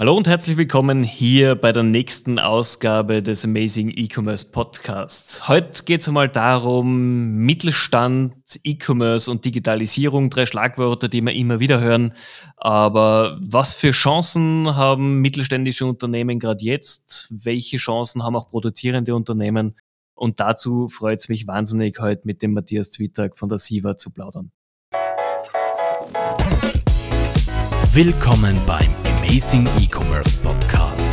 Hallo und herzlich willkommen hier bei der nächsten Ausgabe des Amazing E-Commerce Podcasts. Heute geht es einmal darum, Mittelstand, E-Commerce und Digitalisierung, drei Schlagwörter, die wir immer wieder hören. Aber was für Chancen haben mittelständische Unternehmen gerade jetzt? Welche Chancen haben auch produzierende Unternehmen? Und dazu freut es mich wahnsinnig, heute mit dem Matthias Zwittag von der SIVA zu plaudern. Willkommen beim Amazing E-Commerce Podcast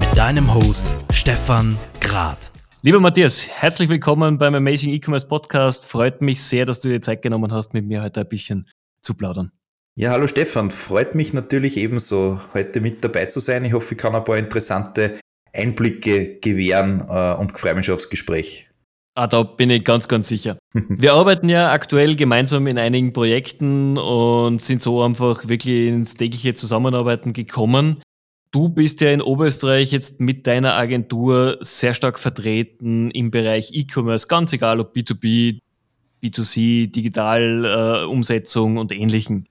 mit deinem Host Stefan Grad. Lieber Matthias, herzlich willkommen beim Amazing E-Commerce Podcast. Freut mich sehr, dass du dir Zeit genommen hast, mit mir heute ein bisschen zu plaudern. Ja, hallo Stefan, freut mich natürlich ebenso, heute mit dabei zu sein. Ich hoffe, ich kann ein paar interessante Einblicke gewähren äh, und freue mich aufs Gespräch. Ah, da bin ich ganz, ganz sicher. Wir arbeiten ja aktuell gemeinsam in einigen Projekten und sind so einfach wirklich ins tägliche Zusammenarbeiten gekommen. Du bist ja in Oberösterreich jetzt mit deiner Agentur sehr stark vertreten im Bereich E-Commerce, ganz egal ob B2B, B2C, Digitalumsetzung äh, und ähnlichen.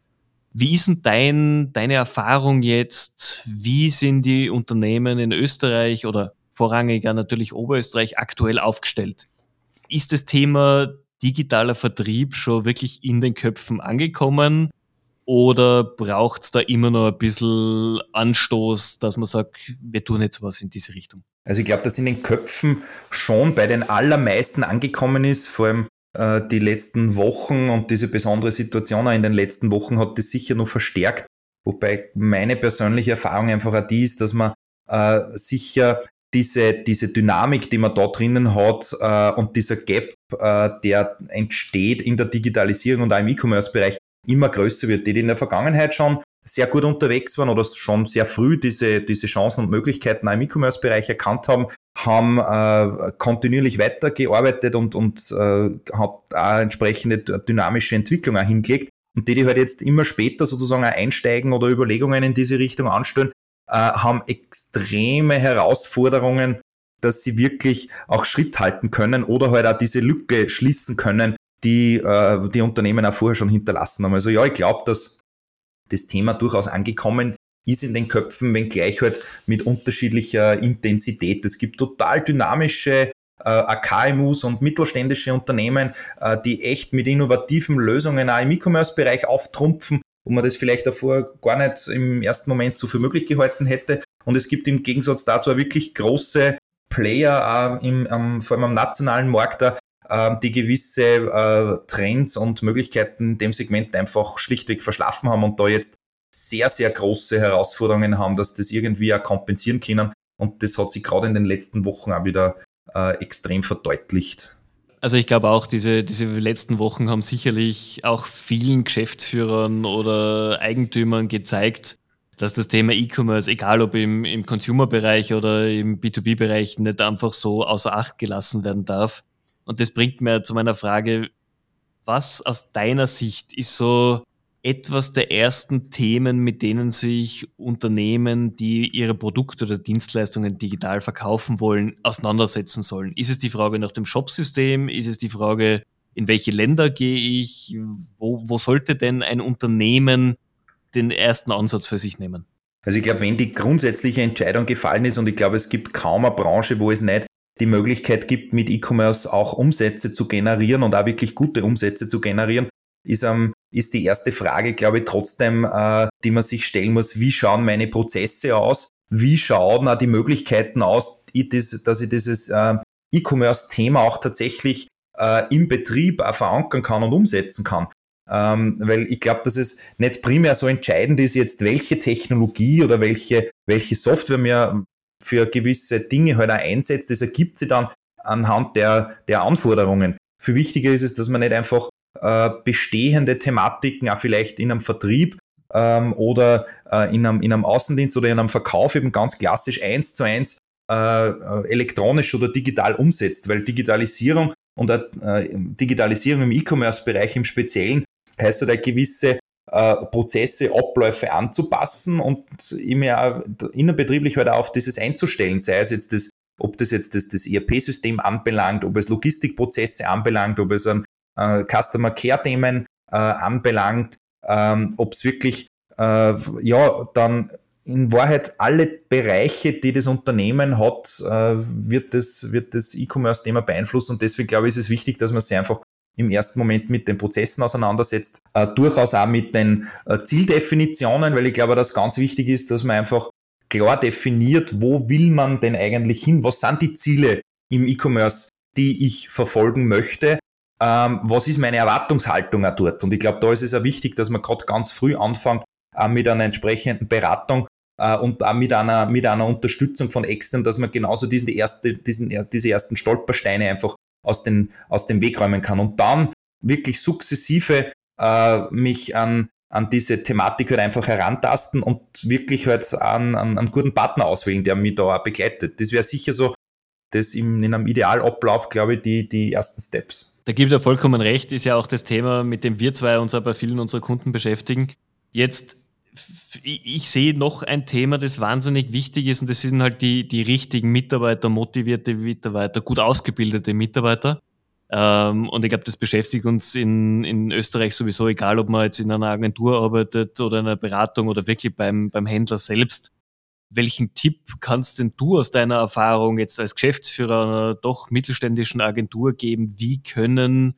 Wie ist denn dein, deine Erfahrung jetzt? Wie sind die Unternehmen in Österreich oder vorrangiger natürlich Oberösterreich aktuell aufgestellt? Ist das Thema digitaler Vertrieb schon wirklich in den Köpfen angekommen? Oder braucht es da immer noch ein bisschen Anstoß, dass man sagt, wir tun jetzt was in diese Richtung? Also ich glaube, dass in den Köpfen schon bei den allermeisten angekommen ist, vor allem äh, die letzten Wochen und diese besondere Situation auch in den letzten Wochen hat das sicher noch verstärkt. Wobei meine persönliche Erfahrung einfach auch die ist, dass man äh, sicher diese, diese Dynamik, die man da drinnen hat äh, und dieser Gap, äh, der entsteht in der Digitalisierung und auch im E-Commerce-Bereich, immer größer wird, die, die in der Vergangenheit schon sehr gut unterwegs waren oder schon sehr früh diese, diese Chancen und Möglichkeiten auch im E-Commerce-Bereich erkannt haben, haben äh, kontinuierlich weitergearbeitet und, und äh, hat auch entsprechende dynamische Entwicklung auch hingelegt. Und die, die halt jetzt immer später sozusagen einsteigen oder Überlegungen in diese Richtung anstellen, äh, haben extreme Herausforderungen, dass sie wirklich auch Schritt halten können oder halt auch diese Lücke schließen können, die äh, die Unternehmen auch vorher schon hinterlassen haben. Also ja, ich glaube, dass das Thema durchaus angekommen ist in den Köpfen, wenngleich halt mit unterschiedlicher Intensität. Es gibt total dynamische äh, KMUs und mittelständische Unternehmen, äh, die echt mit innovativen Lösungen auch im E-Commerce-Bereich auftrumpfen wo man das vielleicht davor gar nicht im ersten Moment so für möglich gehalten hätte. Und es gibt im Gegensatz dazu wirklich große Player, äh, im, ähm, vor allem am nationalen Markt, äh, die gewisse äh, Trends und Möglichkeiten in dem Segment einfach schlichtweg verschlafen haben und da jetzt sehr, sehr große Herausforderungen haben, dass das irgendwie auch kompensieren können. Und das hat sich gerade in den letzten Wochen auch wieder äh, extrem verdeutlicht. Also ich glaube auch, diese, diese letzten Wochen haben sicherlich auch vielen Geschäftsführern oder Eigentümern gezeigt, dass das Thema E-Commerce, egal ob im, im Consumer-Bereich oder im B2B-Bereich, nicht einfach so außer Acht gelassen werden darf. Und das bringt mir zu meiner Frage, was aus deiner Sicht ist so etwas der ersten Themen, mit denen sich Unternehmen, die ihre Produkte oder Dienstleistungen digital verkaufen wollen, auseinandersetzen sollen? Ist es die Frage nach dem Shopsystem? Ist es die Frage, in welche Länder gehe ich? Wo, wo sollte denn ein Unternehmen den ersten Ansatz für sich nehmen? Also ich glaube, wenn die grundsätzliche Entscheidung gefallen ist und ich glaube, es gibt kaum eine Branche, wo es nicht die Möglichkeit gibt, mit E-Commerce auch Umsätze zu generieren und auch wirklich gute Umsätze zu generieren, ist, ähm, ist die erste Frage, glaube ich, trotzdem, äh, die man sich stellen muss, wie schauen meine Prozesse aus? Wie schauen auch die Möglichkeiten aus, dass ich dieses äh, E-Commerce-Thema auch tatsächlich äh, im Betrieb auch verankern kann und umsetzen kann? Ähm, weil ich glaube, dass es nicht primär so entscheidend ist, jetzt welche Technologie oder welche, welche Software mir für gewisse Dinge halt auch einsetzt. Das ergibt sich dann anhand der, der Anforderungen. Für wichtiger ist es, dass man nicht einfach äh, bestehende Thematiken auch vielleicht in einem Vertrieb ähm, oder äh, in, einem, in einem Außendienst oder in einem Verkauf eben ganz klassisch eins zu eins äh, äh elektronisch oder digital umsetzt, weil Digitalisierung und äh, Digitalisierung im E-Commerce-Bereich im Speziellen heißt halt gewisse Prozesse, Abläufe anzupassen und immer innerbetrieblich halt auf dieses einzustellen, sei es jetzt das ob das jetzt das, das ERP-System anbelangt, ob es Logistikprozesse anbelangt, ob es ein äh, Customer Care Themen äh, anbelangt, ähm, ob es wirklich äh, ja dann in Wahrheit alle Bereiche, die das Unternehmen hat, äh, wird das, wird das E-Commerce-Thema beeinflussen. Und deswegen glaube ich, ist es wichtig, dass man sich einfach im ersten Moment mit den Prozessen auseinandersetzt, äh, durchaus auch mit den äh, Zieldefinitionen, weil ich glaube, dass ganz wichtig ist, dass man einfach klar definiert, wo will man denn eigentlich hin, was sind die Ziele im E-Commerce, die ich verfolgen möchte, ähm, was ist meine Erwartungshaltung auch dort. Und ich glaube, da ist es auch wichtig, dass man gerade ganz früh anfängt äh, mit einer entsprechenden Beratung äh, und auch mit einer, mit einer Unterstützung von extern, dass man genauso diesen erste, diesen, diese ersten Stolpersteine einfach aus, den, aus dem Weg räumen kann. Und dann wirklich sukzessive äh, mich an, an diese Thematik halt einfach herantasten und wirklich halt an, an einen guten Partner auswählen, der mich da auch begleitet. Das wäre sicher so, das im, in einem Idealablauf, glaube ich, die, die ersten Steps. Da gibt er vollkommen recht, ist ja auch das Thema, mit dem wir zwei uns auch bei vielen unserer Kunden beschäftigen. Jetzt, ich sehe noch ein Thema, das wahnsinnig wichtig ist, und das sind halt die, die richtigen Mitarbeiter, motivierte Mitarbeiter, gut ausgebildete Mitarbeiter. Ähm, und ich glaube, das beschäftigt uns in, in Österreich sowieso, egal ob man jetzt in einer Agentur arbeitet oder in einer Beratung oder wirklich beim, beim Händler selbst. Welchen Tipp kannst denn du aus deiner Erfahrung jetzt als Geschäftsführer einer doch mittelständischen Agentur geben? Wie können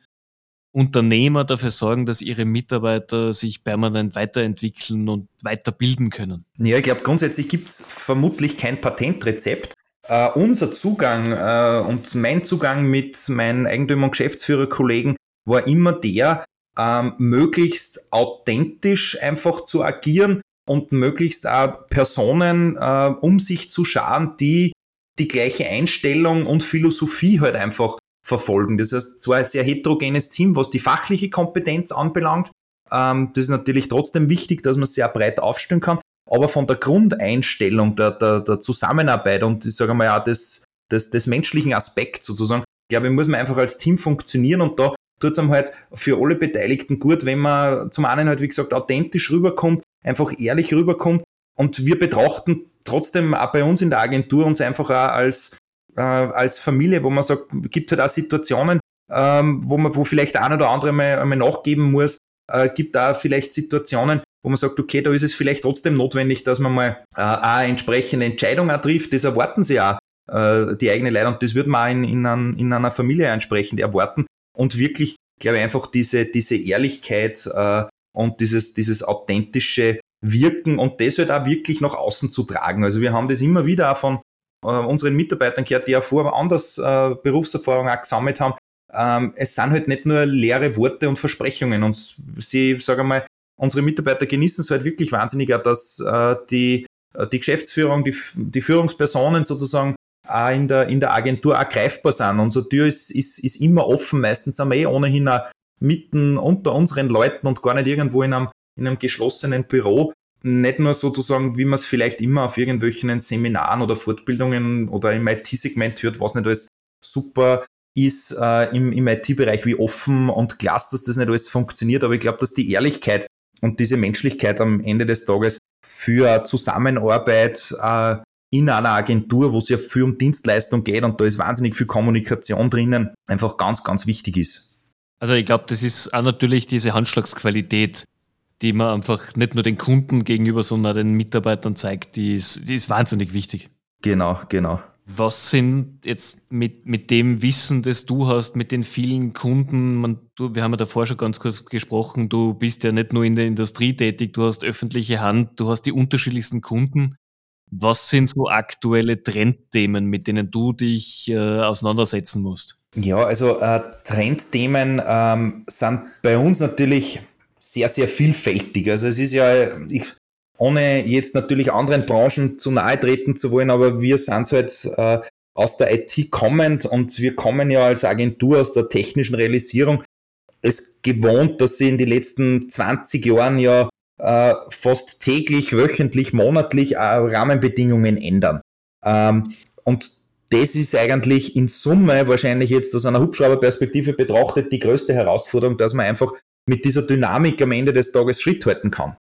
Unternehmer dafür sorgen, dass ihre Mitarbeiter sich permanent weiterentwickeln und weiterbilden können? Ja, ich glaube, grundsätzlich gibt es vermutlich kein Patentrezept. Uh, unser Zugang uh, und mein Zugang mit meinen Eigentümer- und Geschäftsführerkollegen war immer der, uh, möglichst authentisch einfach zu agieren und möglichst auch Personen äh, um sich zu scharen, die die gleiche Einstellung und Philosophie halt einfach verfolgen. Das heißt, zwar ein sehr heterogenes Team, was die fachliche Kompetenz anbelangt. Ähm, das ist natürlich trotzdem wichtig, dass man sehr breit aufstellen kann. Aber von der Grundeinstellung der, der, der Zusammenarbeit und ich sage mal ja des, des, des menschlichen Aspekts sozusagen, glaube ich, muss man einfach als Team funktionieren und da tut es einem halt für alle Beteiligten gut, wenn man zum einen halt, wie gesagt, authentisch rüberkommt, einfach ehrlich rüberkommt und wir betrachten trotzdem auch bei uns in der Agentur uns einfach auch als, äh, als Familie, wo man sagt, gibt halt auch Situationen, ähm, wo man, wo vielleicht ein oder andere mal, einmal nachgeben muss, äh, gibt da vielleicht Situationen, wo man sagt, okay, da ist es vielleicht trotzdem notwendig, dass man mal äh, eine entsprechende Entscheidung auch trifft. Das erwarten sie auch, äh, die eigene Leute, und das wird man auch in, in, ein, in einer Familie entsprechend erwarten. Und wirklich, glaube ich, einfach diese, diese Ehrlichkeit äh, und dieses, dieses authentische Wirken und das halt auch wirklich nach außen zu tragen. Also wir haben das immer wieder auch von äh, unseren Mitarbeitern gehört, die ja vorher anders äh, Berufserfahrung auch gesammelt haben. Ähm, es sind halt nicht nur leere Worte und Versprechungen und sie, sage mal, unsere Mitarbeiter genießen es halt wirklich wahnsinnig, auch, dass äh, die, äh, die Geschäftsführung, die, die Führungspersonen sozusagen auch in der, in der Agentur auch greifbar sind. Unsere Tür ist, ist, ist immer offen, meistens sind wir eh ohnehin auch mitten unter unseren Leuten und gar nicht irgendwo in einem, in einem geschlossenen Büro. Nicht nur sozusagen, wie man es vielleicht immer auf irgendwelchen Seminaren oder Fortbildungen oder im IT-Segment hört, was nicht alles super ist äh, im, im IT-Bereich, wie offen und klasse, dass das nicht alles funktioniert. Aber ich glaube, dass die Ehrlichkeit und diese Menschlichkeit am Ende des Tages für Zusammenarbeit äh, in einer Agentur, wo es ja viel um Dienstleistung geht und da ist wahnsinnig viel Kommunikation drinnen, einfach ganz, ganz wichtig ist. Also ich glaube, das ist auch natürlich diese Handschlagsqualität, die man einfach nicht nur den Kunden gegenüber, sondern den Mitarbeitern zeigt, die ist, die ist wahnsinnig wichtig. Genau, genau. Was sind jetzt mit, mit dem Wissen, das du hast, mit den vielen Kunden, man, du, wir haben ja davor schon ganz kurz gesprochen, du bist ja nicht nur in der Industrie tätig, du hast öffentliche Hand, du hast die unterschiedlichsten Kunden. Was sind so aktuelle Trendthemen, mit denen du dich äh, auseinandersetzen musst? Ja, also äh, Trendthemen ähm, sind bei uns natürlich sehr, sehr vielfältig. Also es ist ja, ich, ohne jetzt natürlich anderen Branchen zu nahe treten zu wollen, aber wir sind halt äh, aus der IT kommend und wir kommen ja als Agentur aus der technischen Realisierung es gewohnt, dass sie in den letzten 20 Jahren ja äh, fast täglich, wöchentlich, monatlich äh, Rahmenbedingungen ändern. Ähm, und das ist eigentlich in Summe wahrscheinlich jetzt aus einer Hubschrauberperspektive betrachtet die größte Herausforderung, dass man einfach mit dieser Dynamik am Ende des Tages Schritt halten kann.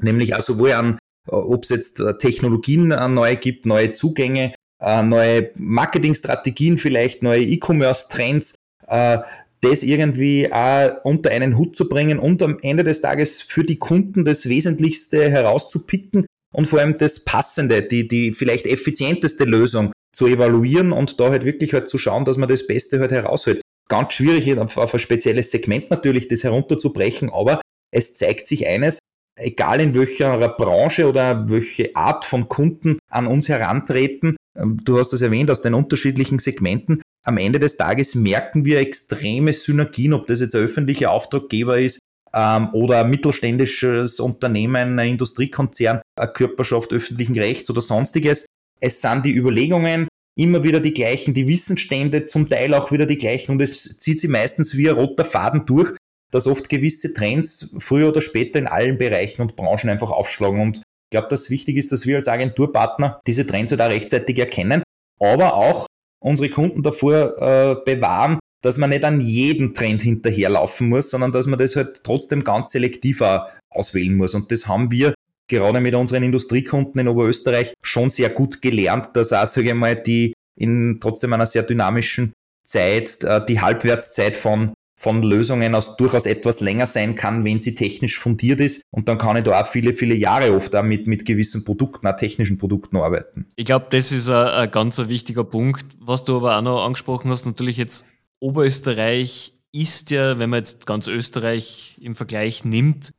Nämlich auch sowohl an, äh, ob es jetzt äh, Technologien äh, neue gibt, neue Zugänge, neue Marketingstrategien vielleicht, neue E-Commerce-Trends, das irgendwie auch unter einen Hut zu bringen und am Ende des Tages für die Kunden das Wesentlichste herauszupicken und vor allem das Passende, die, die vielleicht effizienteste Lösung zu evaluieren und da halt wirklich halt zu schauen, dass man das Beste halt heraushält. Ganz schwierig auf, ein spezielles Segment natürlich das herunterzubrechen, aber es zeigt sich eines, egal in welcher Branche oder welche Art von Kunden an uns herantreten, ähm, du hast das erwähnt, aus den unterschiedlichen Segmenten, am Ende des Tages merken wir extreme Synergien, ob das jetzt ein öffentlicher Auftraggeber ist ähm, oder ein mittelständisches Unternehmen, ein Industriekonzern, eine Körperschaft öffentlichen Rechts oder sonstiges. Es sind die Überlegungen immer wieder die gleichen, die Wissensstände zum Teil auch wieder die gleichen und es zieht sie meistens wie ein roter Faden durch, dass oft gewisse Trends früher oder später in allen Bereichen und Branchen einfach aufschlagen. Und ich glaube, dass wichtig ist, dass wir als Agenturpartner diese Trends halt auch rechtzeitig erkennen, aber auch unsere Kunden davor äh, bewahren, dass man nicht an jeden Trend hinterherlaufen muss, sondern dass man das halt trotzdem ganz selektiv auswählen muss. Und das haben wir gerade mit unseren Industriekunden in Oberösterreich schon sehr gut gelernt, dass auch, sage ich mal, die in trotzdem einer sehr dynamischen Zeit, äh, die Halbwertszeit von von Lösungen aus durchaus etwas länger sein kann, wenn sie technisch fundiert ist. Und dann kann ich da auch viele, viele Jahre oft auch mit, mit gewissen Produkten, auch technischen Produkten arbeiten. Ich glaube, das ist ein, ein ganz wichtiger Punkt. Was du aber auch noch angesprochen hast, natürlich jetzt Oberösterreich ist ja, wenn man jetzt ganz Österreich im Vergleich nimmt,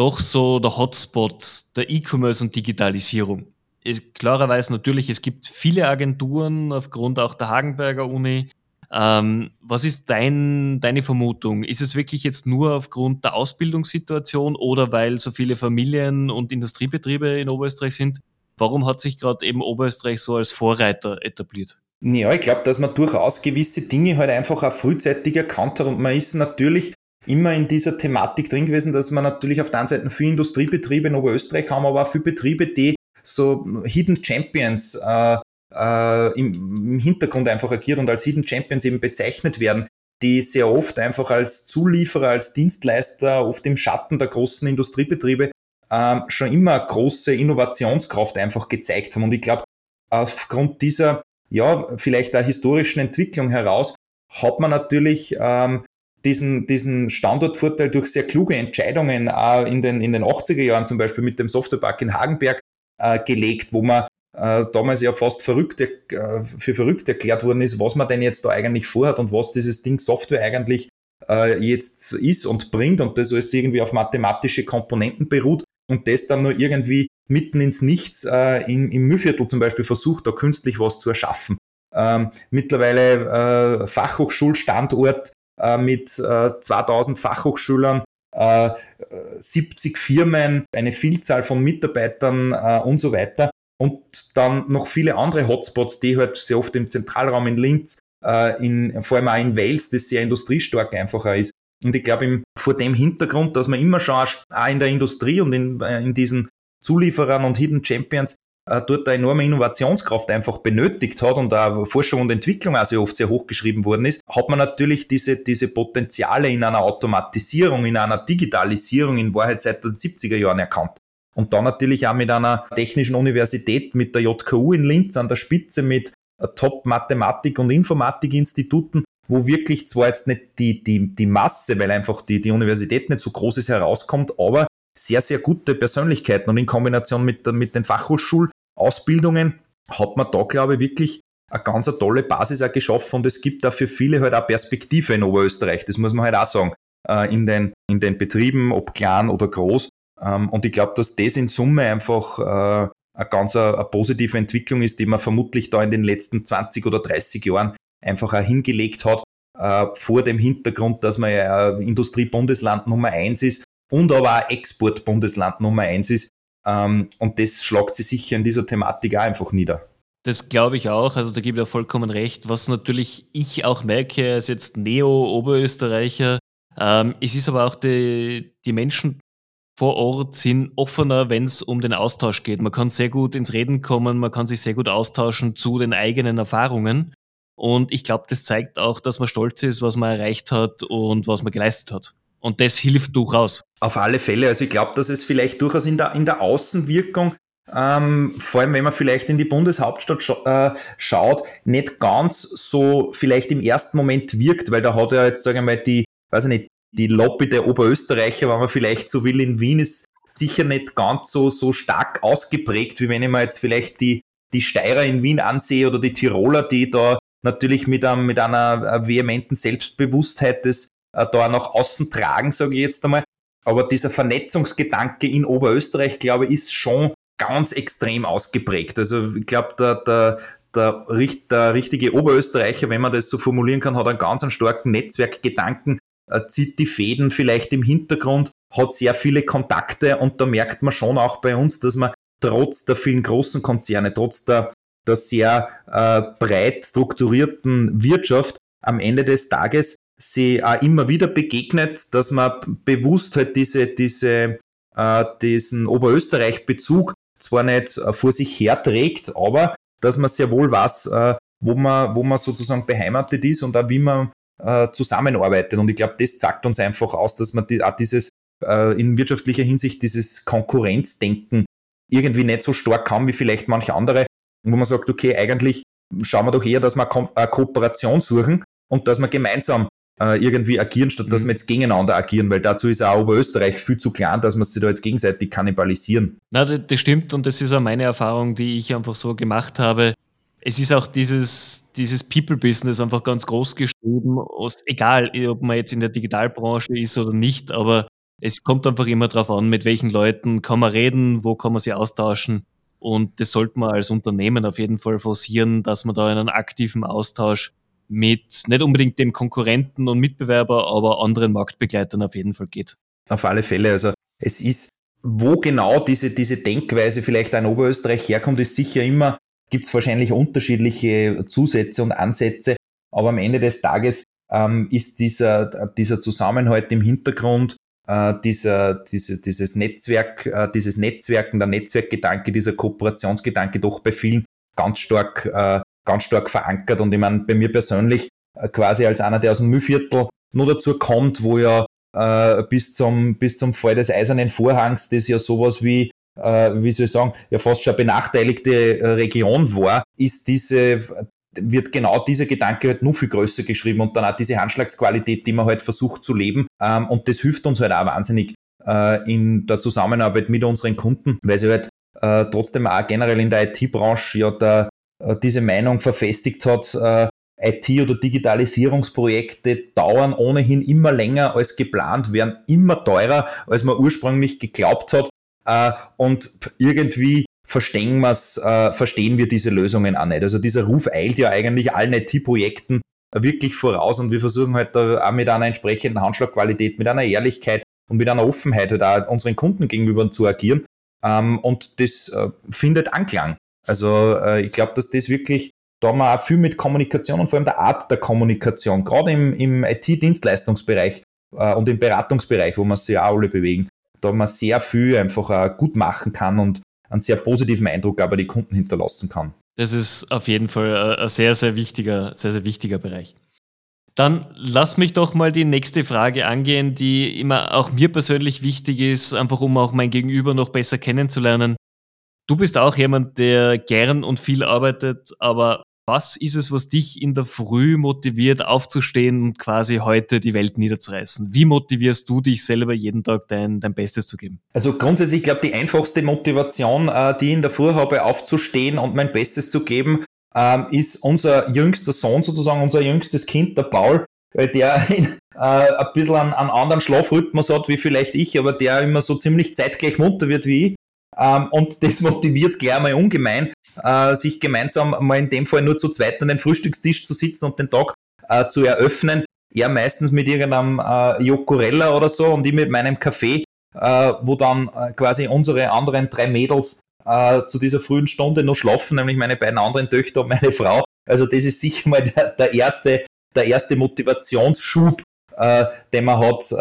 doch so der Hotspot der E-Commerce und Digitalisierung. Ist klarerweise natürlich, es gibt viele Agenturen aufgrund auch der Hagenberger Uni, ähm, was ist dein, deine Vermutung? Ist es wirklich jetzt nur aufgrund der Ausbildungssituation oder weil so viele Familien- und Industriebetriebe in Oberösterreich sind? Warum hat sich gerade eben Oberösterreich so als Vorreiter etabliert? Ja, ich glaube, dass man durchaus gewisse Dinge halt einfach auch frühzeitig erkannt hat und man ist natürlich immer in dieser Thematik drin gewesen, dass man natürlich auf der einen Seite viele Industriebetriebe in Oberösterreich haben, aber auch viele Betriebe, die so Hidden Champions äh, äh, im, im Hintergrund einfach agiert und als Hidden Champions eben bezeichnet werden, die sehr oft einfach als Zulieferer, als Dienstleister, oft im Schatten der großen Industriebetriebe ähm, schon immer große Innovationskraft einfach gezeigt haben. Und ich glaube, aufgrund dieser, ja, vielleicht der historischen Entwicklung heraus, hat man natürlich ähm, diesen, diesen Standortvorteil durch sehr kluge Entscheidungen äh, in, den, in den 80er Jahren zum Beispiel mit dem Softwarepark in Hagenberg äh, gelegt, wo man äh, damals ja fast verrückt, äh, für verrückt erklärt worden ist, was man denn jetzt da eigentlich vorhat und was dieses Ding Software eigentlich äh, jetzt ist und bringt und das alles irgendwie auf mathematische Komponenten beruht und das dann nur irgendwie mitten ins Nichts äh, in, im Mühlviertel zum Beispiel versucht, da künstlich was zu erschaffen. Ähm, mittlerweile äh, Fachhochschulstandort mit äh, 2000 Fachhochschülern, äh, 70 Firmen, eine Vielzahl von Mitarbeitern äh, und so weiter und dann noch viele andere Hotspots, die halt sehr oft im Zentralraum in Linz, äh, in, vor allem auch in Wales, das sehr industriestark einfacher ist. Und ich glaube, vor dem Hintergrund, dass man immer schon auch in der Industrie und in, äh, in diesen Zulieferern und Hidden Champions äh, dort eine enorme Innovationskraft einfach benötigt hat und auch Forschung und Entwicklung auch sehr oft sehr hochgeschrieben worden ist, hat man natürlich diese, diese Potenziale in einer Automatisierung, in einer Digitalisierung in Wahrheit seit den 70er Jahren erkannt. Und dann natürlich auch mit einer technischen Universität, mit der JKU in Linz an der Spitze, mit Top-Mathematik- und Informatik-Instituten, wo wirklich zwar jetzt nicht die, die, die Masse, weil einfach die, die Universität nicht so groß ist, herauskommt, aber sehr, sehr gute Persönlichkeiten und in Kombination mit, mit den Fachhochschulausbildungen hat man da, glaube ich, wirklich eine ganz eine tolle Basis auch geschaffen und es gibt da für viele halt auch Perspektive in Oberösterreich, das muss man halt auch sagen, äh, in den, in den Betrieben, ob klein oder groß, ähm, und ich glaube, dass das in Summe einfach äh, eine ganz eine, positive Entwicklung ist, die man vermutlich da in den letzten 20 oder 30 Jahren einfach auch hingelegt hat, äh, vor dem Hintergrund, dass man ja Industriebundesland Nummer eins ist und aber auch Exportbundesland Nummer eins ist. Ähm, und das schlagt sich sicher in dieser Thematik auch einfach nieder. Das glaube ich auch, also da gebe ich auch vollkommen recht. Was natürlich ich auch merke als jetzt Neo-Oberösterreicher, ähm, es ist aber auch die, die Menschen vor Ort sind offener, wenn es um den Austausch geht. Man kann sehr gut ins Reden kommen, man kann sich sehr gut austauschen zu den eigenen Erfahrungen. Und ich glaube, das zeigt auch, dass man stolz ist, was man erreicht hat und was man geleistet hat. Und das hilft durchaus. Auf alle Fälle. Also ich glaube, dass es vielleicht durchaus in der, in der Außenwirkung, ähm, vor allem wenn man vielleicht in die Bundeshauptstadt scha äh, schaut, nicht ganz so vielleicht im ersten Moment wirkt, weil da hat ja jetzt, sagen wir mal, die, weiß ich nicht, die Lobby der Oberösterreicher, wenn man vielleicht so will, in Wien ist sicher nicht ganz so, so stark ausgeprägt, wie wenn ich mir jetzt vielleicht die, die Steirer in Wien ansehe oder die Tiroler, die da natürlich mit, einem, mit einer äh, vehementen Selbstbewusstheit das äh, da nach außen tragen, sage ich jetzt einmal. Aber dieser Vernetzungsgedanke in Oberösterreich, glaube ich, ist schon ganz extrem ausgeprägt. Also ich glaube, der, der, der, der, richtige Oberösterreicher, wenn man das so formulieren kann, hat einen ganz einen starken Netzwerkgedanken, äh, zieht die Fäden vielleicht im Hintergrund, hat sehr viele Kontakte und da merkt man schon auch bei uns, dass man trotz der vielen großen Konzerne, trotz der, der sehr äh, breit strukturierten Wirtschaft am Ende des Tages sie auch immer wieder begegnet, dass man bewusst halt diese, diese, äh, diesen Oberösterreich-Bezug zwar nicht äh, vor sich herträgt, aber dass man sehr wohl weiß, äh, wo man, wo man sozusagen beheimatet ist und auch wie man äh, zusammenarbeitet. Und ich glaube, das zeigt uns einfach aus, dass man die, auch dieses äh, in wirtschaftlicher Hinsicht dieses Konkurrenzdenken irgendwie nicht so stark kann wie vielleicht manche andere, wo man sagt, okay, eigentlich schauen wir doch eher, dass wir eine Kooperation suchen und dass wir gemeinsam äh, irgendwie agieren, statt dass mhm. wir jetzt gegeneinander agieren, weil dazu ist auch Oberösterreich viel zu klein, dass wir sich da jetzt gegenseitig kannibalisieren. Na, das stimmt und das ist auch meine Erfahrung, die ich einfach so gemacht habe. Es ist auch dieses, dieses People-Business einfach ganz groß geschrieben, egal ob man jetzt in der Digitalbranche ist oder nicht, aber es kommt einfach immer darauf an, mit welchen Leuten kann man reden, wo kann man sie austauschen. Und das sollte man als Unternehmen auf jeden Fall forcieren, dass man da in einen aktiven Austausch mit nicht unbedingt dem Konkurrenten und Mitbewerber, aber anderen Marktbegleitern auf jeden Fall geht. Auf alle Fälle. Also es ist, wo genau diese, diese Denkweise vielleicht in Oberösterreich herkommt, ist sicher immer, gibt es wahrscheinlich unterschiedliche Zusätze und Ansätze, aber am Ende des Tages ähm, ist dieser, dieser Zusammenhalt im Hintergrund, äh, dieser, diese, dieses Netzwerk, äh, dieses Netzwerken, der Netzwerkgedanke, dieser Kooperationsgedanke doch bei vielen ganz stark äh, ganz stark verankert. Und ich meine, bei mir persönlich äh, quasi als einer, der aus dem Müllviertel nur dazu kommt, wo ja äh, bis, zum, bis zum Fall des Eisernen Vorhangs, das ja sowas wie, äh, wie soll ich sagen, ja fast schon benachteiligte äh, Region war, ist diese, wird genau dieser Gedanke halt nur viel größer geschrieben und dann auch diese Handschlagsqualität, die man halt versucht zu leben. Ähm, und das hilft uns halt auch wahnsinnig äh, in der Zusammenarbeit mit unseren Kunden, weil sie halt äh, trotzdem auch generell in der IT-Branche ja der, diese Meinung verfestigt hat, äh, IT- oder Digitalisierungsprojekte dauern ohnehin immer länger als geplant, werden immer teurer, als man ursprünglich geglaubt hat. Äh, und irgendwie verstehen, verstehen wir diese Lösungen auch nicht. Also dieser Ruf eilt ja eigentlich allen IT-Projekten wirklich voraus und wir versuchen halt da auch mit einer entsprechenden Handschlagqualität, mit einer Ehrlichkeit und mit einer Offenheit halt auch unseren Kunden gegenüber zu agieren. Ähm, und das findet Anklang. Also äh, ich glaube, dass das wirklich, da haben auch viel mit Kommunikation und vor allem der Art der Kommunikation, gerade im, im IT-Dienstleistungsbereich äh, und im Beratungsbereich, wo wir sich auch alle bewegen, da man sehr viel einfach auch gut machen kann und einen sehr positiven Eindruck aber die Kunden hinterlassen kann. Das ist auf jeden Fall ein sehr, sehr wichtiger, sehr, sehr wichtiger Bereich. Dann lass mich doch mal die nächste Frage angehen, die immer auch mir persönlich wichtig ist, einfach um auch mein Gegenüber noch besser kennenzulernen. Du bist auch jemand, der gern und viel arbeitet, aber was ist es, was dich in der Früh motiviert, aufzustehen und quasi heute die Welt niederzureißen? Wie motivierst du dich selber jeden Tag dein, dein Bestes zu geben? Also grundsätzlich, ich glaube, die einfachste Motivation, äh, die ich in der Früh habe, aufzustehen und mein Bestes zu geben, ähm, ist unser jüngster Sohn sozusagen, unser jüngstes Kind, der Paul, weil der äh, ein bisschen einen anderen Schlafrhythmus hat wie vielleicht ich, aber der immer so ziemlich zeitgleich munter wird wie ich. Ähm, und das motiviert gleich mal ungemein, äh, sich gemeinsam mal in dem Fall nur zu zweit an den Frühstückstisch zu sitzen und den Tag äh, zu eröffnen. Er meistens mit irgendeinem äh, Jokorella oder so und ich mit meinem Kaffee, äh, wo dann äh, quasi unsere anderen drei Mädels äh, zu dieser frühen Stunde noch schlafen, nämlich meine beiden anderen Töchter und meine Frau. Also das ist sicher mal der, der erste, der erste Motivationsschub, äh, den man hat,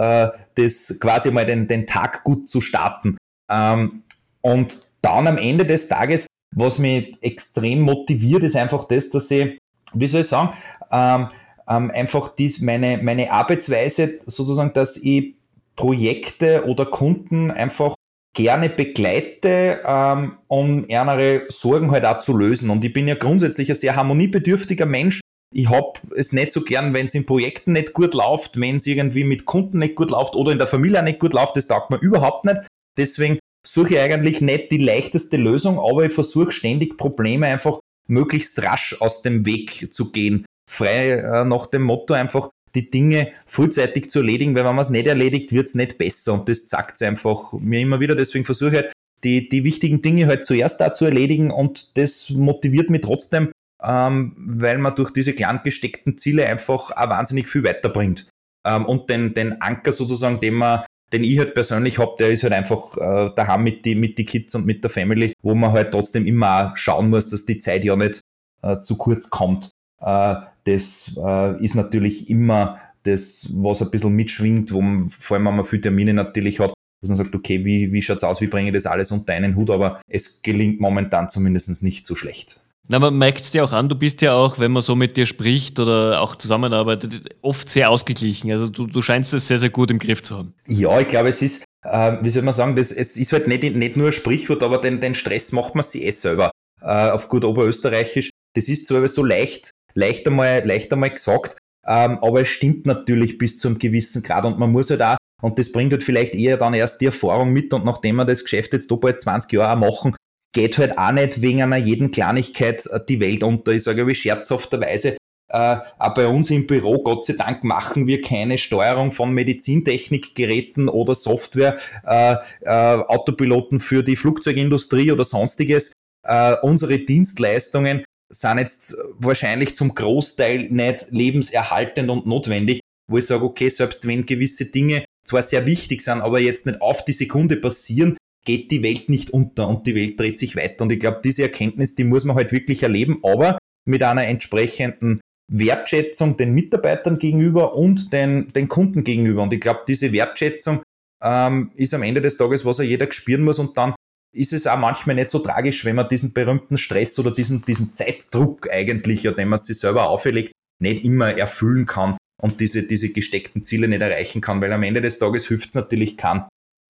das quasi mal den, den Tag gut zu starten. Ähm, und dann am Ende des Tages, was mich extrem motiviert, ist einfach das, dass ich, wie soll ich sagen, ähm, ähm, einfach dies, meine, meine Arbeitsweise sozusagen, dass ich Projekte oder Kunden einfach gerne begleite, ähm, um ärmere Sorgen halt auch zu lösen. Und ich bin ja grundsätzlich ein sehr harmoniebedürftiger Mensch. Ich habe es nicht so gern, wenn es in Projekten nicht gut läuft, wenn es irgendwie mit Kunden nicht gut läuft oder in der Familie nicht gut läuft, das taugt mir überhaupt nicht deswegen suche ich eigentlich nicht die leichteste Lösung, aber ich versuche ständig Probleme einfach möglichst rasch aus dem Weg zu gehen. Frei äh, nach dem Motto einfach, die Dinge frühzeitig zu erledigen, weil wenn man es nicht erledigt, wird es nicht besser und das sagt es einfach mir immer wieder. Deswegen versuche ich halt, die, die wichtigen Dinge halt zuerst da zu erledigen und das motiviert mich trotzdem, ähm, weil man durch diese klein gesteckten Ziele einfach auch wahnsinnig viel weiterbringt. Ähm, und den, den Anker sozusagen, den man den ich halt persönlich habe, der ist halt einfach äh, daheim mit die, mit die Kids und mit der Family, wo man halt trotzdem immer schauen muss, dass die Zeit ja nicht äh, zu kurz kommt. Äh, das äh, ist natürlich immer das, was ein bisschen mitschwingt, wo man, vor allem wenn man viele Termine natürlich hat, dass man sagt, okay, wie, wie schaut's aus, wie bringe ich das alles unter einen Hut, aber es gelingt momentan zumindest nicht so schlecht. Na, man merkt es dir auch an, du bist ja auch, wenn man so mit dir spricht oder auch zusammenarbeitet, oft sehr ausgeglichen. Also du, du scheinst es sehr, sehr gut im Griff zu haben. Ja, ich glaube, es ist, äh, wie soll man sagen, das, es ist halt nicht, nicht nur ein Sprichwort, aber den, den Stress macht man sich eh selber. Äh, auf gut Oberösterreichisch. Das ist zwar so leicht leicht einmal, leicht einmal gesagt, ähm, aber es stimmt natürlich bis zu einem gewissen Grad und man muss halt auch, und das bringt halt vielleicht eher dann erst die Erfahrung mit und nachdem wir das Geschäft jetzt da bald 20 Jahre machen, geht halt auch nicht wegen einer jeden Kleinigkeit äh, die Welt unter. Ich sage wie scherzhafterweise, äh, auch bei uns im Büro, Gott sei Dank, machen wir keine Steuerung von Medizintechnikgeräten oder Software, äh, äh, Autopiloten für die Flugzeugindustrie oder sonstiges. Äh, unsere Dienstleistungen sind jetzt wahrscheinlich zum Großteil nicht lebenserhaltend und notwendig, wo ich sage, okay, selbst wenn gewisse Dinge zwar sehr wichtig sind, aber jetzt nicht auf die Sekunde passieren, geht die Welt nicht unter und die Welt dreht sich weiter. Und ich glaube, diese Erkenntnis, die muss man halt wirklich erleben, aber mit einer entsprechenden Wertschätzung den Mitarbeitern gegenüber und den, den Kunden gegenüber. Und ich glaube, diese Wertschätzung ähm, ist am Ende des Tages, was er jeder spüren muss und dann ist es auch manchmal nicht so tragisch, wenn man diesen berühmten Stress oder diesen, diesen Zeitdruck eigentlich, ja, den man sich selber auferlegt, nicht immer erfüllen kann und diese, diese gesteckten Ziele nicht erreichen kann, weil am Ende des Tages hilft es natürlich kann.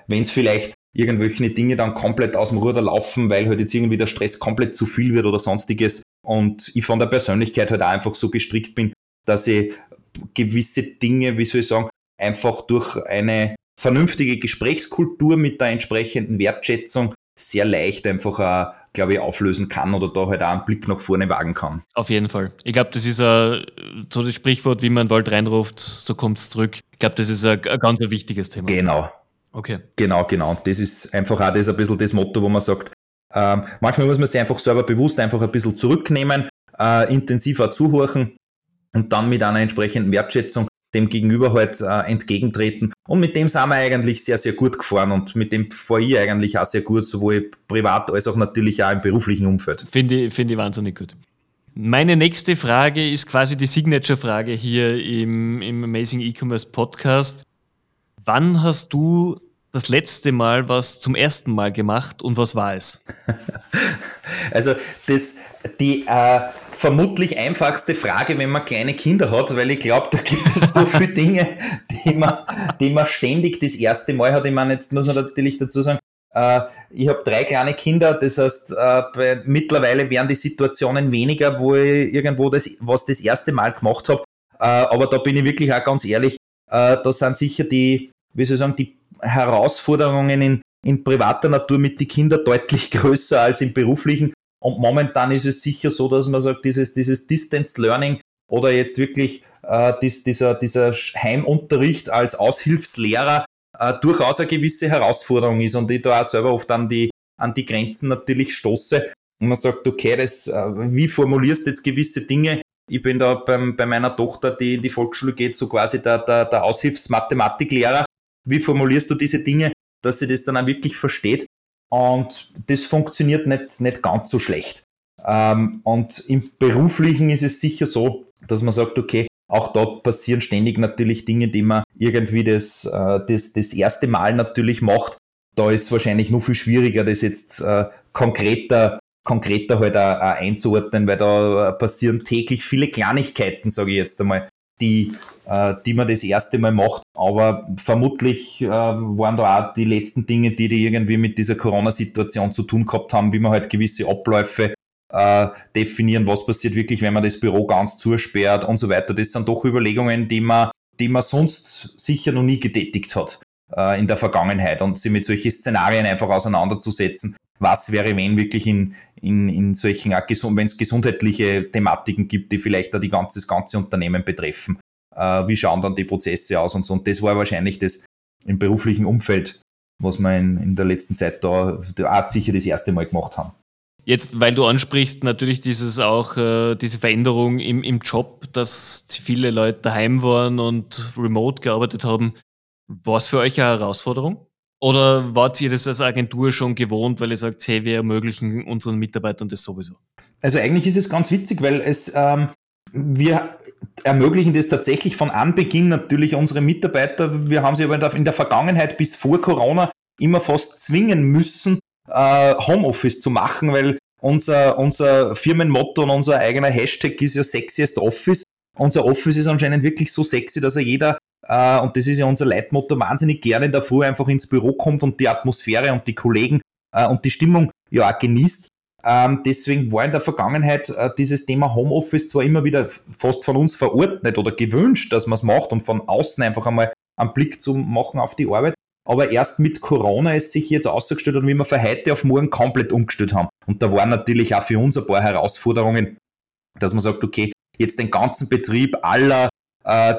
Wenn es vielleicht irgendwelche Dinge dann komplett aus dem Ruder laufen, weil halt jetzt irgendwie der Stress komplett zu viel wird oder sonstiges und ich von der Persönlichkeit halt auch einfach so gestrickt bin, dass ich gewisse Dinge, wie soll ich sagen, einfach durch eine vernünftige Gesprächskultur mit der entsprechenden Wertschätzung sehr leicht einfach, glaube ich, auflösen kann oder da halt auch einen Blick nach vorne wagen kann. Auf jeden Fall. Ich glaube, das ist ein, so das Sprichwort, wie man Wald reinruft, so kommt es zurück. Ich glaube, das ist ein, ein ganz wichtiges Thema. Genau. Okay. Genau, genau. Und das ist einfach auch das ein bisschen das Motto, wo man sagt, ähm, manchmal muss man sich einfach selber bewusst einfach ein bisschen zurücknehmen, äh, intensiver zuhören und dann mit einer entsprechenden Wertschätzung dem Gegenüber halt äh, entgegentreten. Und mit dem sind wir eigentlich sehr, sehr gut gefahren und mit dem fahre ich eigentlich auch sehr gut, sowohl privat als auch natürlich auch im beruflichen Umfeld. Finde ich, find ich wahnsinnig gut. Meine nächste Frage ist quasi die Signature-Frage hier im, im Amazing E-Commerce Podcast. Wann hast du das letzte Mal was zum ersten Mal gemacht und was war es? also das, die äh, vermutlich einfachste Frage, wenn man kleine Kinder hat, weil ich glaube, da gibt es so viele Dinge, die man, die man ständig das erste Mal hat. Ich meine, jetzt muss man natürlich dazu sagen, äh, ich habe drei kleine Kinder, das heißt, äh, bei, mittlerweile werden die Situationen weniger, wo ich irgendwo das, was das erste Mal gemacht habe. Äh, aber da bin ich wirklich auch ganz ehrlich, äh, da sind sicher die, wie soll ich sagen, die Herausforderungen in, in privater Natur mit den Kindern deutlich größer als im beruflichen. Und momentan ist es sicher so, dass man sagt, dieses, dieses Distance Learning oder jetzt wirklich äh, dies, dieser, dieser Heimunterricht als Aushilfslehrer äh, durchaus eine gewisse Herausforderung ist und ich da auch selber oft an die, an die Grenzen natürlich stoße. Und man sagt, okay, das, äh, wie formulierst du jetzt gewisse Dinge? Ich bin da beim, bei meiner Tochter, die in die Volksschule geht, so quasi der, der, der Aushilfsmathematiklehrer. Wie formulierst du diese Dinge, dass sie das dann auch wirklich versteht? Und das funktioniert nicht, nicht ganz so schlecht. Ähm, und im Beruflichen ist es sicher so, dass man sagt, okay, auch da passieren ständig natürlich Dinge, die man irgendwie das, äh, das, das erste Mal natürlich macht. Da ist es wahrscheinlich noch viel schwieriger, das jetzt äh, konkreter, konkreter halt auch, auch einzuordnen, weil da passieren täglich viele Kleinigkeiten, sage ich jetzt einmal, die, äh, die man das erste Mal macht. Aber vermutlich äh, waren da auch die letzten Dinge, die, die irgendwie mit dieser Corona-Situation zu tun gehabt haben, wie man halt gewisse Abläufe äh, definieren, was passiert wirklich, wenn man das Büro ganz zusperrt und so weiter. Das sind doch Überlegungen, die man, die man sonst sicher noch nie getätigt hat. äh, in der Vergangenheit und sie mit solchen Szenarien einfach auseinanderzusetzen. Was wäre, wenn wirklich in, in, in solchen, wenn es gesundheitliche Thematiken gibt, die vielleicht da die ganze, das ganze Unternehmen betreffen? Äh, wie schauen dann die Prozesse aus und so? Und das war wahrscheinlich das im beruflichen Umfeld, was wir in, in der letzten Zeit da, da sicher das erste Mal gemacht haben. Jetzt, weil du ansprichst, natürlich dieses auch, äh, diese Veränderung im, im Job, dass viele Leute daheim waren und remote gearbeitet haben. War es für euch eine Herausforderung? Oder wart ihr das als Agentur schon gewohnt, weil ihr sagt, hey, wir ermöglichen unseren Mitarbeitern das sowieso? Also eigentlich ist es ganz witzig, weil es ähm, wir ermöglichen das tatsächlich von Anbeginn natürlich unsere Mitarbeiter. Wir haben sie aber in der Vergangenheit bis vor Corona immer fast zwingen müssen, äh, Homeoffice zu machen, weil unser, unser Firmenmotto und unser eigener Hashtag ist ja Sexiest Office. Unser Office ist anscheinend wirklich so sexy, dass er jeder, äh, und das ist ja unser Leitmotto, wahnsinnig gerne in der Früh einfach ins Büro kommt und die Atmosphäre und die Kollegen äh, und die Stimmung ja auch genießt. Ähm, deswegen war in der Vergangenheit äh, dieses Thema Homeoffice zwar immer wieder fast von uns verordnet oder gewünscht, dass man es macht und von außen einfach einmal einen Blick zu machen auf die Arbeit. Aber erst mit Corona ist sich jetzt ausgestellt und wie wir von heute auf morgen komplett umgestellt haben. Und da waren natürlich auch für uns ein paar Herausforderungen, dass man sagt, okay, jetzt den ganzen Betrieb aller,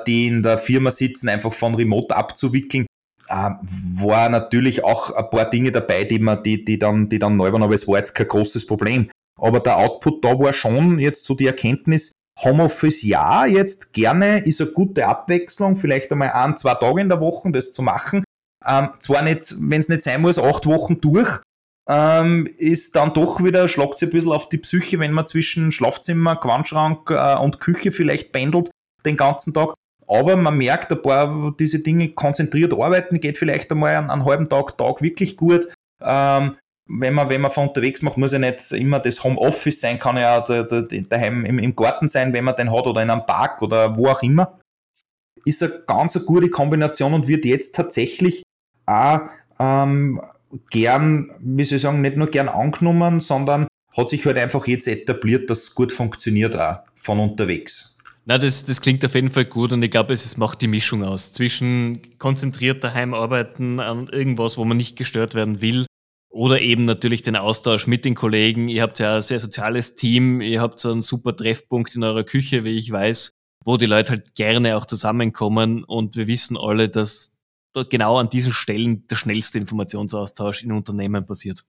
die in der Firma sitzen, einfach von Remote abzuwickeln, äh, war natürlich auch ein paar Dinge dabei, die man, die, die dann, die dann neu waren, aber es war jetzt kein großes Problem. Aber der Output da war schon jetzt so die Erkenntnis, Homeoffice ja, jetzt gerne, ist eine gute Abwechslung, vielleicht einmal ein, zwei Tage in der Woche das zu machen. Ähm, zwar nicht, wenn es nicht sein muss, acht Wochen durch, ähm, ist dann doch wieder, schlagt sich ein bisschen auf die Psyche, wenn man zwischen Schlafzimmer, Quantschrank äh, und Küche vielleicht pendelt den ganzen Tag. Aber man merkt ein paar diese Dinge konzentriert arbeiten, geht vielleicht einmal einen, einen halben Tag, Tag wirklich gut. Ähm, wenn man, wenn man von unterwegs macht, muss ja nicht immer das Homeoffice sein, kann ja daheim im, im Garten sein, wenn man den hat, oder in einem Park oder wo auch immer. Ist eine ganz eine gute Kombination und wird jetzt tatsächlich auch ähm, gern, wie soll ich sagen, nicht nur gern angenommen, sondern hat sich halt einfach jetzt etabliert, dass es gut funktioniert auch von unterwegs. Na, das, das klingt auf jeden Fall gut und ich glaube, es macht die Mischung aus zwischen konzentriert daheim arbeiten an irgendwas, wo man nicht gestört werden will oder eben natürlich den Austausch mit den Kollegen. Ihr habt ja ein sehr soziales Team, ihr habt so einen super Treffpunkt in eurer Küche, wie ich weiß, wo die Leute halt gerne auch zusammenkommen und wir wissen alle, dass genau an diesen Stellen der schnellste Informationsaustausch in Unternehmen passiert.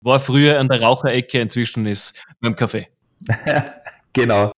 War früher an der Raucherecke, inzwischen ist beim Kaffee. genau.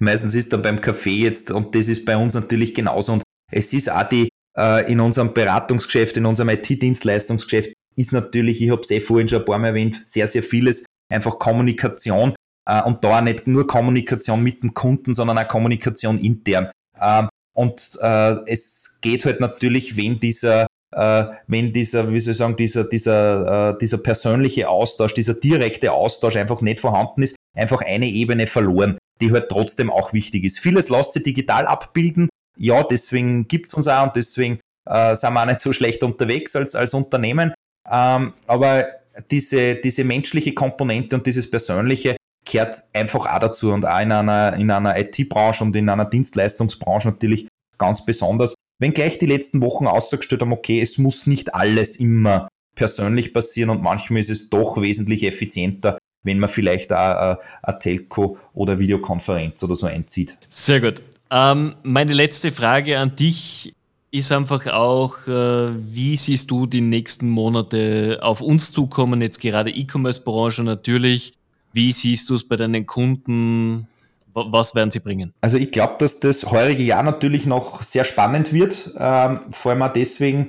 Meistens ist dann beim Kaffee jetzt, und das ist bei uns natürlich genauso. Und es ist auch die, äh, in unserem Beratungsgeschäft, in unserem IT-Dienstleistungsgeschäft, ist natürlich, ich habe es eh vorhin schon ein paar Mal erwähnt, sehr, sehr vieles einfach Kommunikation äh, und da nicht nur Kommunikation mit dem Kunden, sondern auch Kommunikation intern. Ähm, und äh, es geht halt natürlich, wenn dieser, äh, wenn dieser, wie soll ich sagen, dieser, dieser, äh, dieser persönliche Austausch, dieser direkte Austausch einfach nicht vorhanden ist, einfach eine Ebene verloren die halt trotzdem auch wichtig ist. Vieles lässt sich digital abbilden. Ja, deswegen gibt es uns auch und deswegen äh, sind wir auch nicht so schlecht unterwegs als, als Unternehmen. Ähm, aber diese, diese menschliche Komponente und dieses Persönliche kehrt einfach auch dazu und auch in einer, in einer IT-Branche und in einer Dienstleistungsbranche natürlich ganz besonders. Wenngleich die letzten Wochen ausgestellt haben, okay, es muss nicht alles immer persönlich passieren und manchmal ist es doch wesentlich effizienter, wenn man vielleicht auch eine Telco oder Videokonferenz oder so einzieht. Sehr gut. Ähm, meine letzte Frage an dich ist einfach auch, äh, wie siehst du die nächsten Monate auf uns zukommen, jetzt gerade E-Commerce-Branche natürlich. Wie siehst du es bei deinen Kunden? Was werden sie bringen? Also ich glaube, dass das heurige Jahr natürlich noch sehr spannend wird, ähm, vor allem auch deswegen,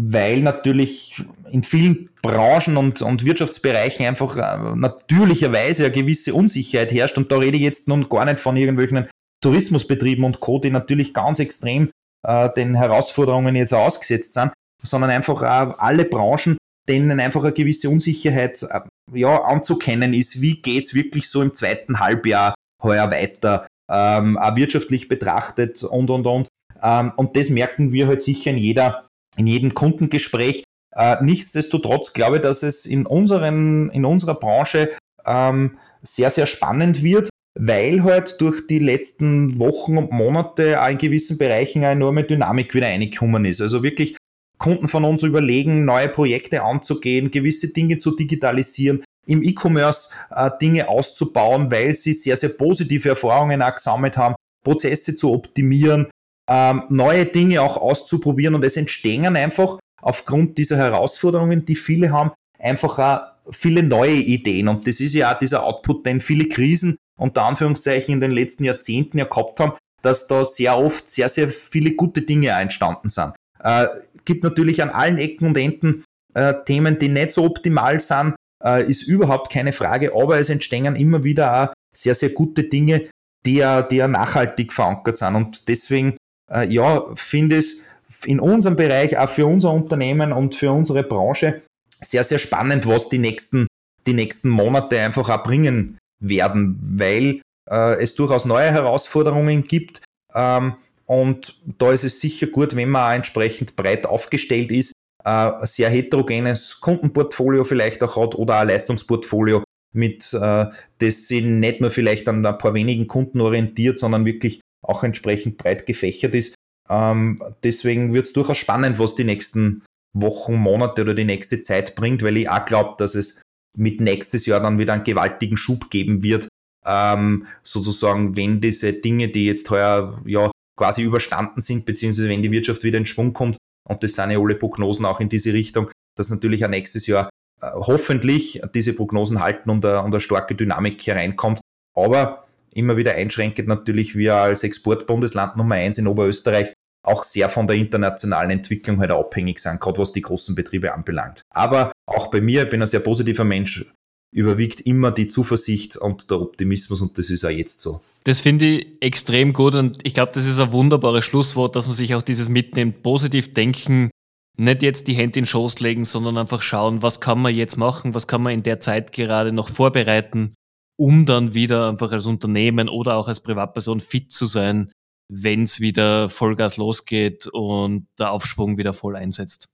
weil natürlich in vielen Branchen und, und Wirtschaftsbereichen einfach äh, natürlicherweise eine gewisse Unsicherheit herrscht. Und da rede ich jetzt nun gar nicht von irgendwelchen Tourismusbetrieben und Co., die natürlich ganz extrem äh, den Herausforderungen jetzt ausgesetzt sind, sondern einfach äh, alle Branchen, denen einfach eine gewisse Unsicherheit äh, ja, anzukennen ist. Wie geht's wirklich so im zweiten Halbjahr heuer weiter, ähm, auch wirtschaftlich betrachtet und, und, und. Ähm, und das merken wir halt sicher in jeder in jedem Kundengespräch. Äh, nichtsdestotrotz glaube ich, dass es in, unseren, in unserer Branche ähm, sehr, sehr spannend wird, weil halt durch die letzten Wochen und Monate auch in gewissen Bereichen eine enorme Dynamik wieder reingekommen ist. Also wirklich Kunden von uns überlegen, neue Projekte anzugehen, gewisse Dinge zu digitalisieren, im E-Commerce äh, Dinge auszubauen, weil sie sehr, sehr positive Erfahrungen auch gesammelt haben, Prozesse zu optimieren, ähm, neue Dinge auch auszuprobieren und es entstehen einfach aufgrund dieser Herausforderungen, die viele haben, einfach auch viele neue Ideen. Und das ist ja auch dieser Output, den viele Krisen unter Anführungszeichen in den letzten Jahrzehnten ja gehabt haben, dass da sehr oft sehr, sehr viele gute Dinge entstanden sind. Äh, gibt natürlich an allen Ecken und Enden äh, Themen, die nicht so optimal sind, äh, ist überhaupt keine Frage, aber es entstehen immer wieder auch sehr, sehr gute Dinge, die ja, die ja nachhaltig verankert sind. Und deswegen, äh, ja, finde es in unserem Bereich, auch für unser Unternehmen und für unsere Branche sehr, sehr spannend, was die nächsten, die nächsten Monate einfach auch bringen werden, weil äh, es durchaus neue Herausforderungen gibt. Ähm, und da ist es sicher gut, wenn man auch entsprechend breit aufgestellt ist, äh, ein sehr heterogenes Kundenportfolio vielleicht auch hat oder ein Leistungsportfolio, mit äh, das sich nicht nur vielleicht an ein paar wenigen Kunden orientiert, sondern wirklich auch entsprechend breit gefächert ist. Ähm, deswegen wird es durchaus spannend, was die nächsten Wochen, Monate oder die nächste Zeit bringt, weil ich auch glaube, dass es mit nächstes Jahr dann wieder einen gewaltigen Schub geben wird. Ähm, sozusagen, wenn diese Dinge, die jetzt heuer ja quasi überstanden sind, beziehungsweise wenn die Wirtschaft wieder in Schwung kommt, und das sind ja alle Prognosen auch in diese Richtung, dass natürlich auch nächstes Jahr äh, hoffentlich diese Prognosen halten und eine, und eine starke Dynamik hereinkommt. Aber immer wieder einschränkend natürlich wir als Exportbundesland Nummer eins in Oberösterreich auch sehr von der internationalen Entwicklung halt abhängig sind, gerade was die großen Betriebe anbelangt. Aber auch bei mir, ich bin ein sehr positiver Mensch, überwiegt immer die Zuversicht und der Optimismus und das ist auch jetzt so. Das finde ich extrem gut und ich glaube, das ist ein wunderbares Schlusswort, dass man sich auch dieses mitnimmt, positiv denken, nicht jetzt die Hände in den Schoß legen, sondern einfach schauen, was kann man jetzt machen, was kann man in der Zeit gerade noch vorbereiten, um dann wieder einfach als Unternehmen oder auch als Privatperson fit zu sein, wenn es wieder Vollgas losgeht und der Aufschwung wieder voll einsetzt.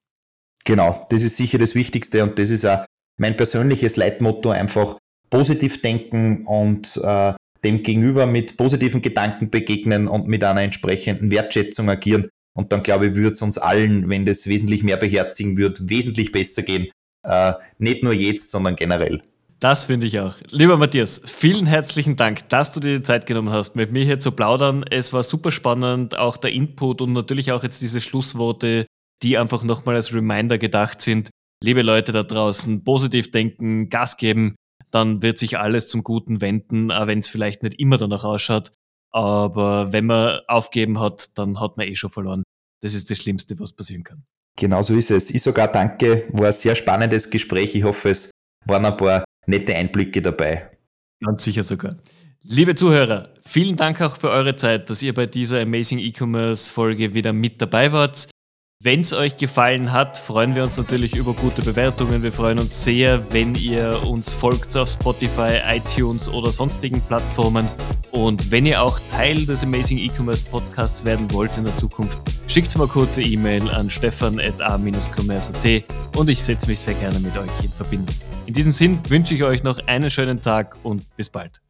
Genau, das ist sicher das Wichtigste und das ist auch mein persönliches Leitmotto, einfach positiv denken und äh, dem gegenüber mit positiven Gedanken begegnen und mit einer entsprechenden Wertschätzung agieren. Und dann glaube ich, würde es uns allen, wenn das wesentlich mehr beherzigen wird, wesentlich besser gehen. Äh, nicht nur jetzt, sondern generell. Das finde ich auch. Lieber Matthias, vielen herzlichen Dank, dass du dir die Zeit genommen hast, mit mir hier zu plaudern. Es war super spannend, auch der Input und natürlich auch jetzt diese Schlussworte, die einfach nochmal als Reminder gedacht sind. Liebe Leute da draußen, positiv denken, Gas geben, dann wird sich alles zum Guten wenden, auch wenn es vielleicht nicht immer danach ausschaut. Aber wenn man aufgeben hat, dann hat man eh schon verloren. Das ist das Schlimmste, was passieren kann. Genau so ist es. Ich sogar danke, war ein sehr spannendes Gespräch. Ich hoffe, es waren ein paar nette Einblicke dabei. Ganz sicher sogar. Liebe Zuhörer, vielen Dank auch für eure Zeit, dass ihr bei dieser Amazing E-Commerce Folge wieder mit dabei wart. Wenn es euch gefallen hat, freuen wir uns natürlich über gute Bewertungen. Wir freuen uns sehr, wenn ihr uns folgt auf Spotify, iTunes oder sonstigen Plattformen. Und wenn ihr auch Teil des Amazing E-Commerce Podcasts werden wollt in der Zukunft, schickt mal kurze E-Mail an stefan.a-commerce.at und ich setze mich sehr gerne mit euch in Verbindung. In diesem Sinn wünsche ich euch noch einen schönen Tag und bis bald.